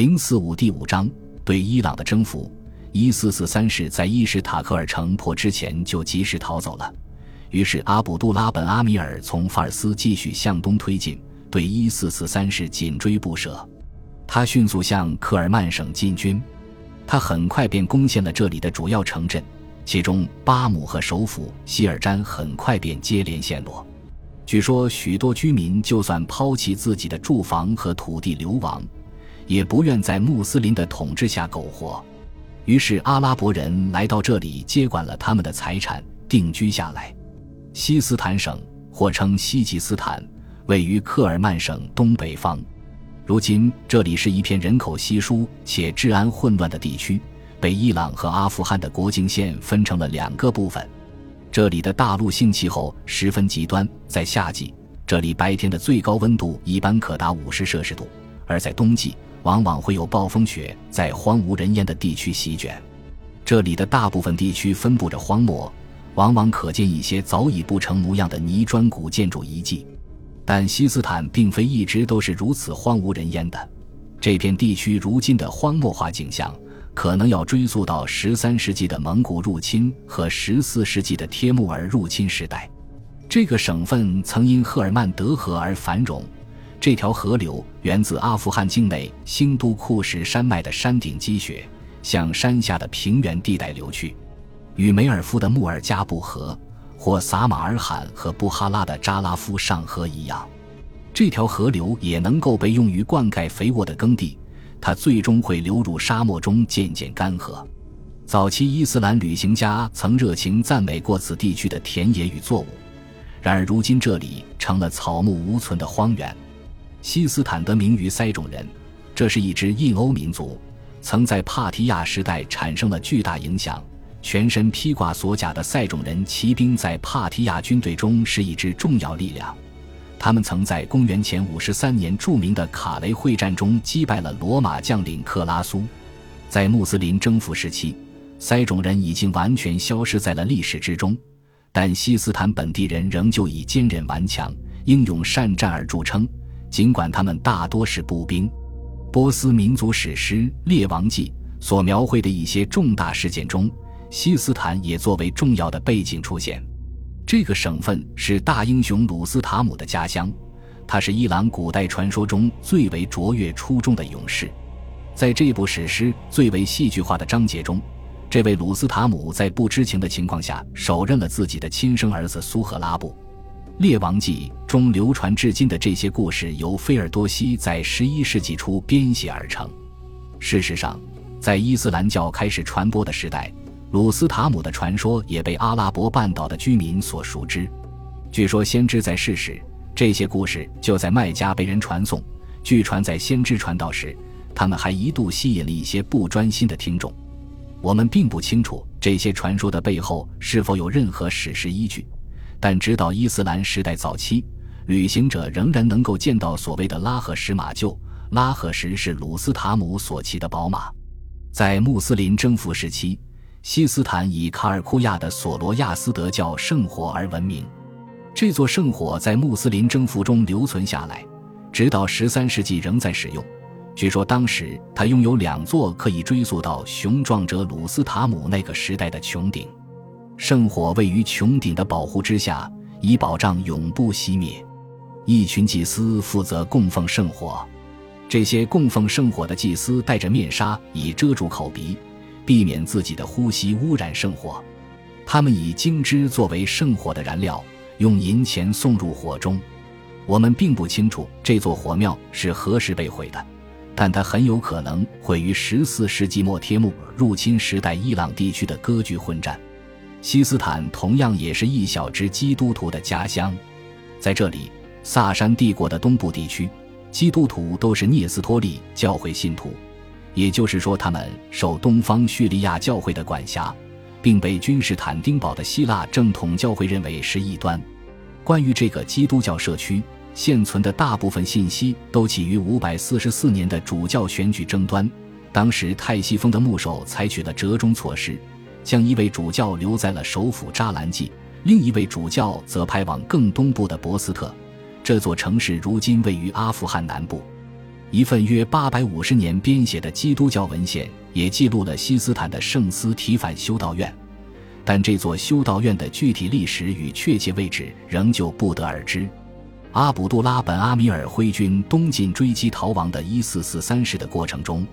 零四五第五章对伊朗的征服。一四四三世在伊什塔克尔城破之前就及时逃走了，于是阿卜杜拉本阿米尔从法尔斯继续向东推进，对一四四三世紧追不舍。他迅速向科尔曼省进军，他很快便攻陷了这里的主要城镇，其中巴姆和首府希尔詹很快便接连陷落。据说许多居民就算抛弃自己的住房和土地流亡。也不愿在穆斯林的统治下苟活，于是阿拉伯人来到这里接管了他们的财产，定居下来。西斯坦省或称西吉斯坦，位于克尔曼省东北方。如今这里是一片人口稀疏且治安混乱的地区，被伊朗和阿富汗的国境线分成了两个部分。这里的大陆性气候十分极端，在夏季，这里白天的最高温度一般可达五十摄氏度，而在冬季。往往会有暴风雪在荒无人烟的地区席卷，这里的大部分地区分布着荒漠，往往可见一些早已不成模样的泥砖古建筑遗迹。但西斯坦并非一直都是如此荒无人烟的，这片地区如今的荒漠化景象，可能要追溯到十三世纪的蒙古入侵和十四世纪的帖木儿入侵时代。这个省份曾因赫尔曼德河而繁荣。这条河流源自阿富汗境内兴都库什山脉的山顶积雪，向山下的平原地带流去，与梅尔夫的穆尔加布河或撒马尔罕和布哈拉的扎拉夫上河一样。这条河流也能够被用于灌溉肥沃的耕地，它最终会流入沙漠中，渐渐干涸。早期伊斯兰旅行家曾热情赞美过此地区的田野与作物，然而如今这里成了草木无存的荒原。西斯坦得名于塞种人，这是一支印欧民族，曾在帕提亚时代产生了巨大影响。全身披挂锁甲的塞种人骑兵在帕提亚军队中是一支重要力量。他们曾在公元前五十三年著名的卡雷会战中击败了罗马将领克拉苏。在穆斯林征服时期，塞种人已经完全消失在了历史之中，但西斯坦本地人仍旧以坚韧顽强、英勇善战而著称。尽管他们大多是步兵，波斯民族史诗《列王记》所描绘的一些重大事件中，西斯坦也作为重要的背景出现。这个省份是大英雄鲁斯塔姆的家乡，他是伊朗古代传说中最为卓越出众的勇士。在这部史诗最为戏剧化的章节中，这位鲁斯塔姆在不知情的情况下手刃了自己的亲生儿子苏赫拉布。《列王记》中流传至今的这些故事，由菲尔多西在十一世纪初编写而成。事实上，在伊斯兰教开始传播的时代，鲁斯塔姆的传说也被阿拉伯半岛的居民所熟知。据说，先知在世时，这些故事就在麦加被人传颂。据传，在先知传道时，他们还一度吸引了一些不专心的听众。我们并不清楚这些传说的背后是否有任何史实依据。但直到伊斯兰时代早期，旅行者仍然能够见到所谓的拉赫什马厩。拉赫什是鲁斯塔姆所骑的宝马。在穆斯林征服时期，西斯坦以卡尔库亚的索罗亚斯德教圣火而闻名。这座圣火在穆斯林征服中留存下来，直到十三世纪仍在使用。据说当时它拥有两座可以追溯到雄壮者鲁斯塔姆那个时代的穹顶。圣火位于穹顶的保护之下，以保障永不熄灭。一群祭司负责供奉圣火，这些供奉圣火的祭司戴着面纱，以遮住口鼻，避免自己的呼吸污染圣火。他们以精脂作为圣火的燃料，用银钱送入火中。我们并不清楚这座火庙是何时被毁的，但它很有可能毁于十四世纪末帖木入侵时代伊朗地区的割据混战。西斯坦同样也是一小支基督徒的家乡，在这里，萨珊帝国的东部地区，基督徒都是聂斯托利教会信徒，也就是说，他们受东方叙利亚教会的管辖，并被君士坦丁堡的希腊正统教会认为是异端。关于这个基督教社区，现存的大部分信息都起于544年的主教选举争端，当时泰西风的牧首采取了折中措施。将一位主教留在了首府扎兰季，另一位主教则派往更东部的博斯特。这座城市如今位于阿富汗南部。一份约八百五十年编写的基督教文献也记录了西斯坦的圣斯提反修道院，但这座修道院的具体历史与确切位置仍旧不得而知。阿卜杜拉本阿米尔挥军东进追击逃亡的一四四三世的过程中，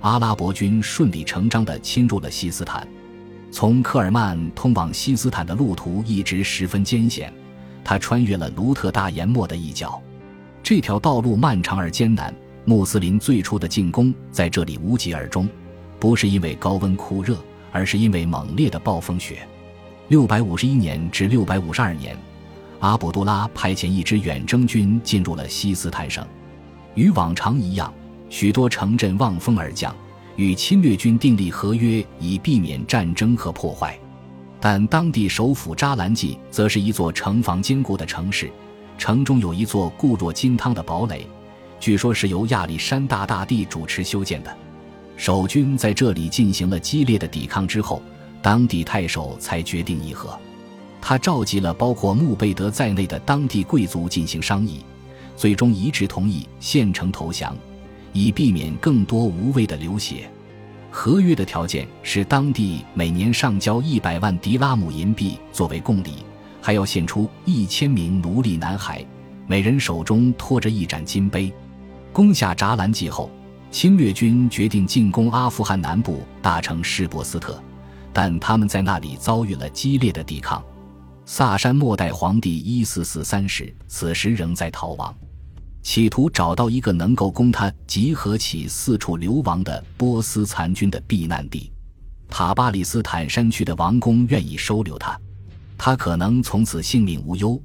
阿拉伯军顺理成章地侵入了西斯坦。从科尔曼通往西斯坦的路途一直十分艰险，他穿越了卢特大研末的一角，这条道路漫长而艰难。穆斯林最初的进攻在这里无疾而终，不是因为高温酷热，而是因为猛烈的暴风雪。六百五十一年至六百五十二年，阿卜杜拉派遣一支远征军进入了西斯坦省，与往常一样，许多城镇望风而降，与侵略军订立合约以避免战争和破坏。但当地首府扎兰季则是一座城防坚固的城市，城中有一座固若金汤的堡垒。据说是由亚历山大大帝主持修建的，守军在这里进行了激烈的抵抗之后，当地太守才决定议和。他召集了包括穆贝德在内的当地贵族进行商议，最终一致同意献城投降，以避免更多无谓的流血。合约的条件是当地每年上交一百万迪拉姆银币作为贡礼，还要献出一千名奴隶男孩，每人手中托着一盏金杯。攻下扎兰季后，侵略军决定进攻阿富汗南部大城施博斯特，但他们在那里遭遇了激烈的抵抗。萨珊末代皇帝一四四三世此时仍在逃亡，企图找到一个能够供他集合起四处流亡的波斯残军的避难地。塔巴里斯坦山区的王宫愿意收留他，他可能从此性命无忧。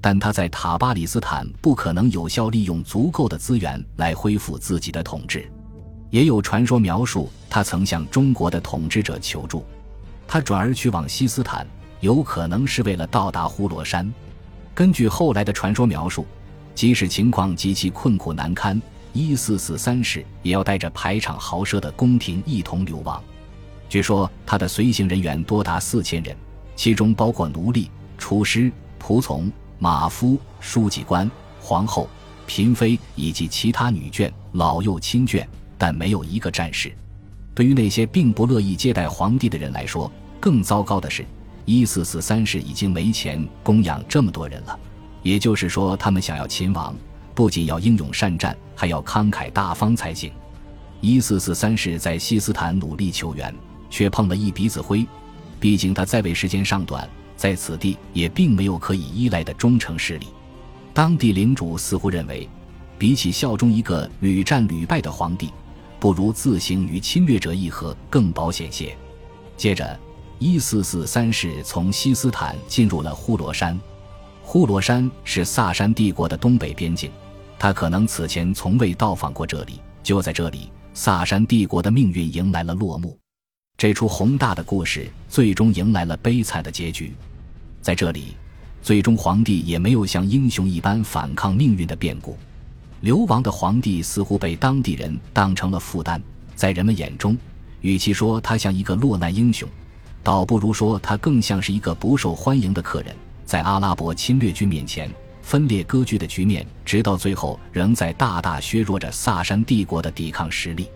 但他在塔巴里斯坦不可能有效利用足够的资源来恢复自己的统治。也有传说描述他曾向中国的统治者求助。他转而去往西斯坦，有可能是为了到达呼罗山。根据后来的传说描述，即使情况极其困苦难堪，一四四三世也要带着排场豪奢的宫廷一同流亡。据说他的随行人员多达四千人，其中包括奴隶、厨师、仆从。马夫、书记官、皇后、嫔妃以及其他女眷、老幼亲眷，但没有一个战士。对于那些并不乐意接待皇帝的人来说，更糟糕的是，一四四三世已经没钱供养这么多人了。也就是说，他们想要秦王，不仅要英勇善战，还要慷慨大方才行。一四四三世在西斯坦努力求援，却碰了一鼻子灰。毕竟他在位时间尚短。在此地也并没有可以依赖的忠诚势力，当地领主似乎认为，比起效忠一个屡战屡败的皇帝，不如自行与侵略者议和更保险些。接着，一四四三世从西斯坦进入了呼罗珊，呼罗珊是萨珊帝国的东北边境，他可能此前从未到访过这里。就在这里，萨珊帝国的命运迎来了落幕，这出宏大的故事最终迎来了悲惨的结局。在这里，最终皇帝也没有像英雄一般反抗命运的变故。流亡的皇帝似乎被当地人当成了负担，在人们眼中，与其说他像一个落难英雄，倒不如说他更像是一个不受欢迎的客人。在阿拉伯侵略军面前，分裂割据的局面，直到最后仍在大大削弱着萨珊帝国的抵抗实力。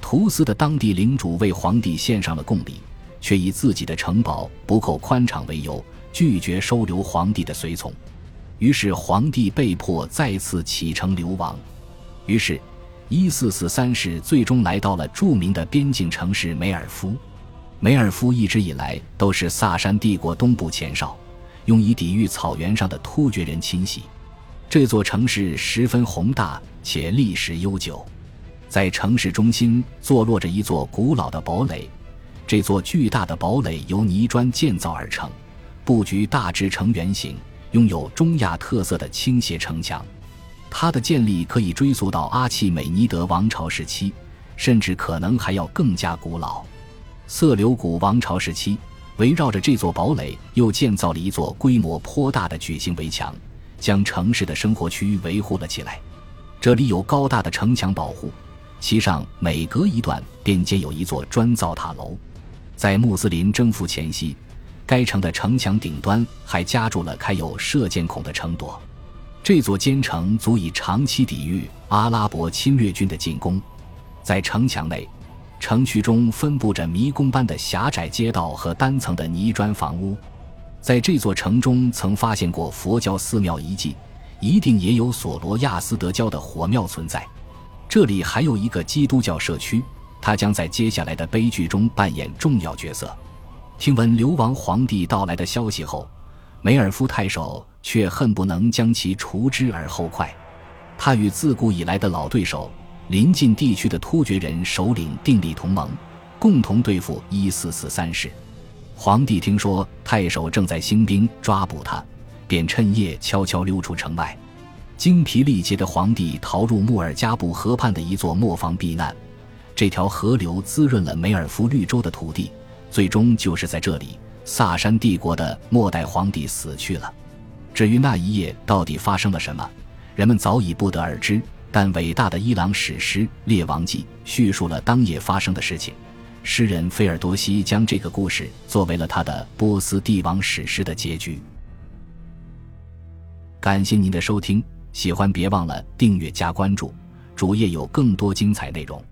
图斯的当地领主为皇帝献上了贡礼，却以自己的城堡不够宽敞为由。拒绝收留皇帝的随从，于是皇帝被迫再次启程流亡。于是，一四四三世最终来到了著名的边境城市梅尔夫。梅尔夫一直以来都是萨珊帝国东部前哨，用以抵御草原上的突厥人侵袭。这座城市十分宏大且历史悠久，在城市中心坐落着一座古老的堡垒。这座巨大的堡垒由泥砖建造而成。布局大致呈圆形，拥有中亚特色的倾斜城墙。它的建立可以追溯到阿契美尼德王朝时期，甚至可能还要更加古老。色流古王朝时期，围绕着这座堡垒又建造了一座规模颇大的矩形围墙，将城市的生活区维护了起来。这里有高大的城墙保护，其上每隔一段便建有一座砖造塔楼。在穆斯林征服前夕。该城的城墙顶端还加筑了开有射箭孔的城垛，这座坚城足以长期抵御阿拉伯侵略军的进攻。在城墙内，城区中分布着迷宫般的狭窄街道和单层的泥砖房屋。在这座城中，曾发现过佛教寺庙遗迹，一定也有索罗亚斯德教的火庙存在。这里还有一个基督教社区，它将在接下来的悲剧中扮演重要角色。听闻流亡皇帝到来的消息后，梅尔夫太守却恨不能将其除之而后快。他与自古以来的老对手临近地区的突厥人首领订立同盟，共同对付一四四三世。皇帝听说太守正在兴兵抓捕他，便趁夜悄悄溜出城外。精疲力竭的皇帝逃入穆尔加布河畔的一座磨坊避难，这条河流滋润了梅尔夫绿洲的土地。最终就是在这里，萨珊帝国的末代皇帝死去了。至于那一夜到底发生了什么，人们早已不得而知。但伟大的伊朗史诗《列王纪》叙述了当夜发生的事情。诗人菲尔多西将这个故事作为了他的波斯帝王史诗的结局。感谢您的收听。喜欢别忘了订阅加关注，主页有更多精彩内容。